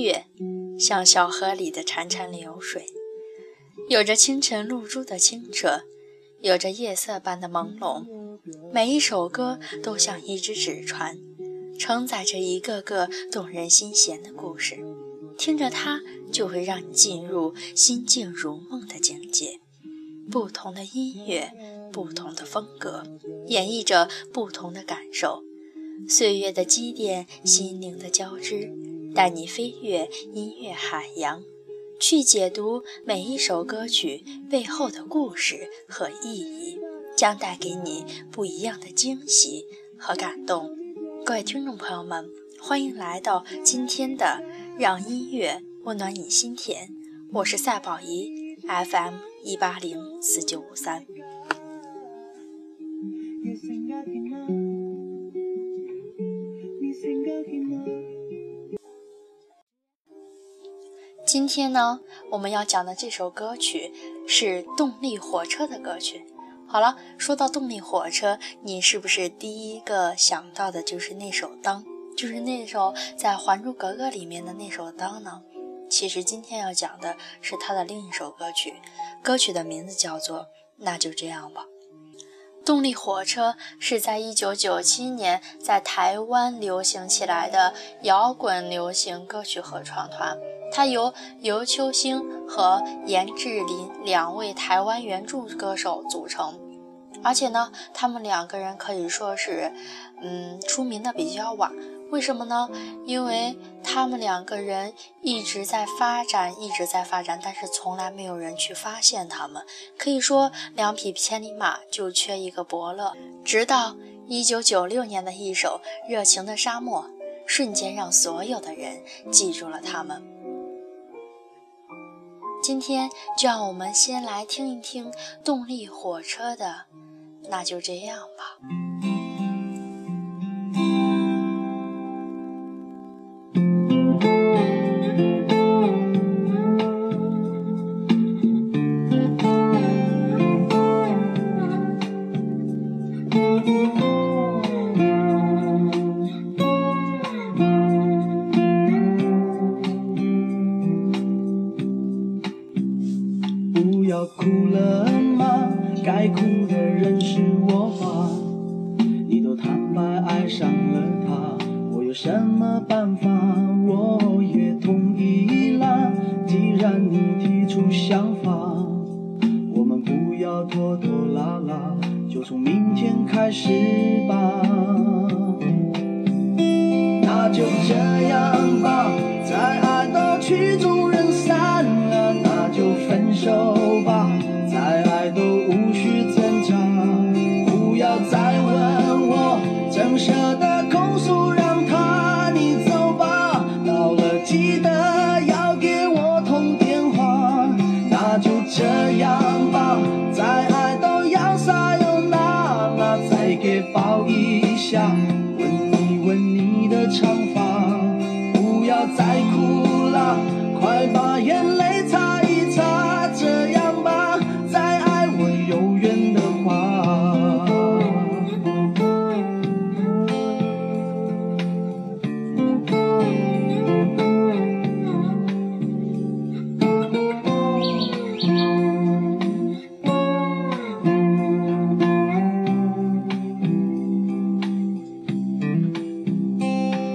月，像小河里的潺潺流水，有着清晨露珠的清澈，有着夜色般的朦胧。每一首歌都像一只纸船，承载着一个个动人心弦的故事。听着它，就会让你进入心静如梦的境界。不同的音乐，不同的风格，演绎着不同的感受。岁月的积淀，心灵的交织，带你飞越音乐海洋，去解读每一首歌曲背后的故事和意义，将带给你不一样的惊喜和感动。各位听众朋友们，欢迎来到今天的《让音乐温暖你心田》，我是赛宝仪，FM 一八零四九五三。今天呢，我们要讲的这首歌曲是动力火车的歌曲。好了，说到动力火车，你是不是第一个想到的就是那首《当》，就是那首在《还珠格格》里面的那首《当》呢？其实今天要讲的是他的另一首歌曲，歌曲的名字叫做《那就这样吧》。动力火车是在一九九七年在台湾流行起来的摇滚流行歌曲合唱团，它由尤秋兴和严志林两位台湾原著歌手组成，而且呢，他们两个人可以说是，嗯，出名的比较晚。为什么呢？因为他们两个人一直在发展，一直在发展，但是从来没有人去发现他们。可以说，两匹千里马就缺一个伯乐。直到一九九六年的一首《热情的沙漠》，瞬间让所有的人记住了他们。今天就让我们先来听一听动力火车的，那就这样吧。什么办法那就这样吧再爱都要撒又那啦再给抱一下。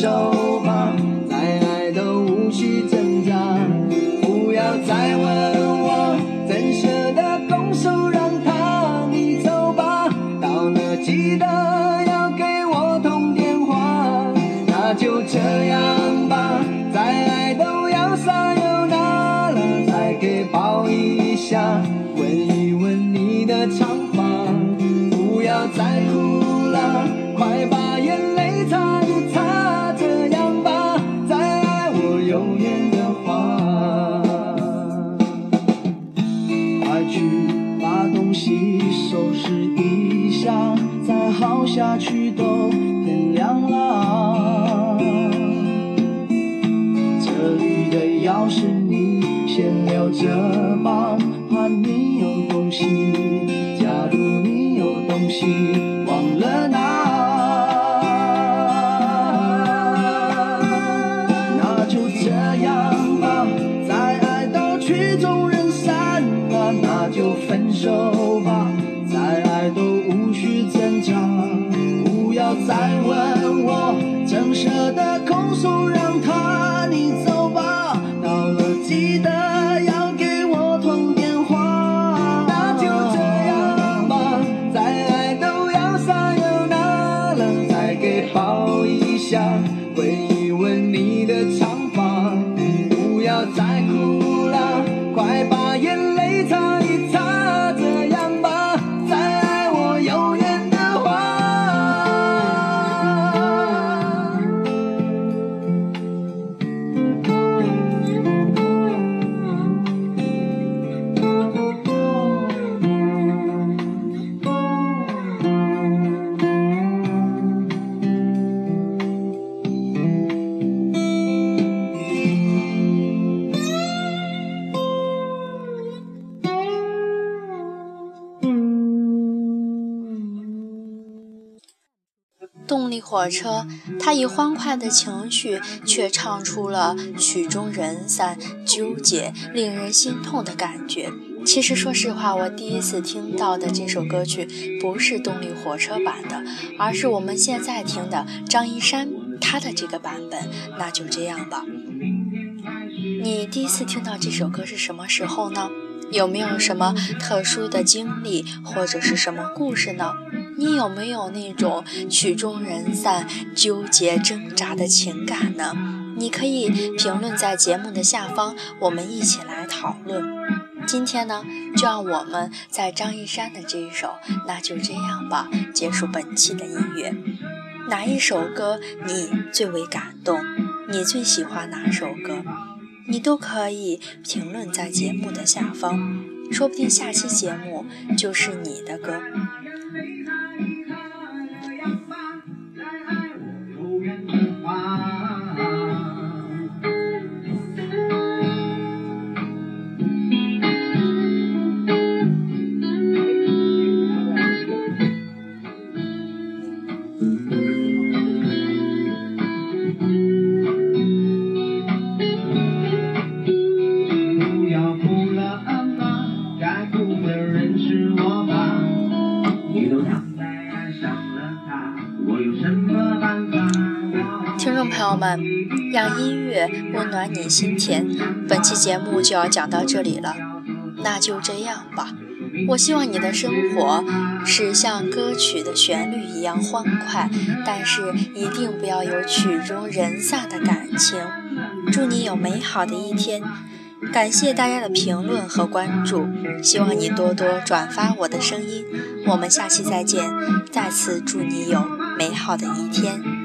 手吧，再爱都无需挣扎，不要再问我怎舍得拱手让他你走吧。到了。记得要给我通电话，那就这样吧。再爱都要撒由那了，再给抱一下，吻一吻你的长发，不要再哭下去都天亮了。这里的钥匙你先留着吧，怕你有东西。假如你有东西忘了拿，那就这样吧。再爱到曲终人散了，那就分手火车，它以欢快的情绪，却唱出了曲终人散、纠结、令人心痛的感觉。其实，说实话，我第一次听到的这首歌曲不是动力火车版的，而是我们现在听的张一山他的这个版本。那就这样吧。你第一次听到这首歌是什么时候呢？有没有什么特殊的经历，或者是什么故事呢？你有没有那种曲终人散、纠结挣扎的情感呢？你可以评论在节目的下方，我们一起来讨论。今天呢，就让我们在张一山的这一首《那就这样吧》结束本期的音乐。哪一首歌你最为感动？你最喜欢哪首歌？你都可以评论在节目的下方，说不定下期节目就是你的歌。让音乐温暖你心田。本期节目就要讲到这里了，那就这样吧。我希望你的生活是像歌曲的旋律一样欢快，但是一定不要有曲终人散的感情。祝你有美好的一天。感谢大家的评论和关注，希望你多多转发我的声音。我们下期再见，再次祝你有美好的一天。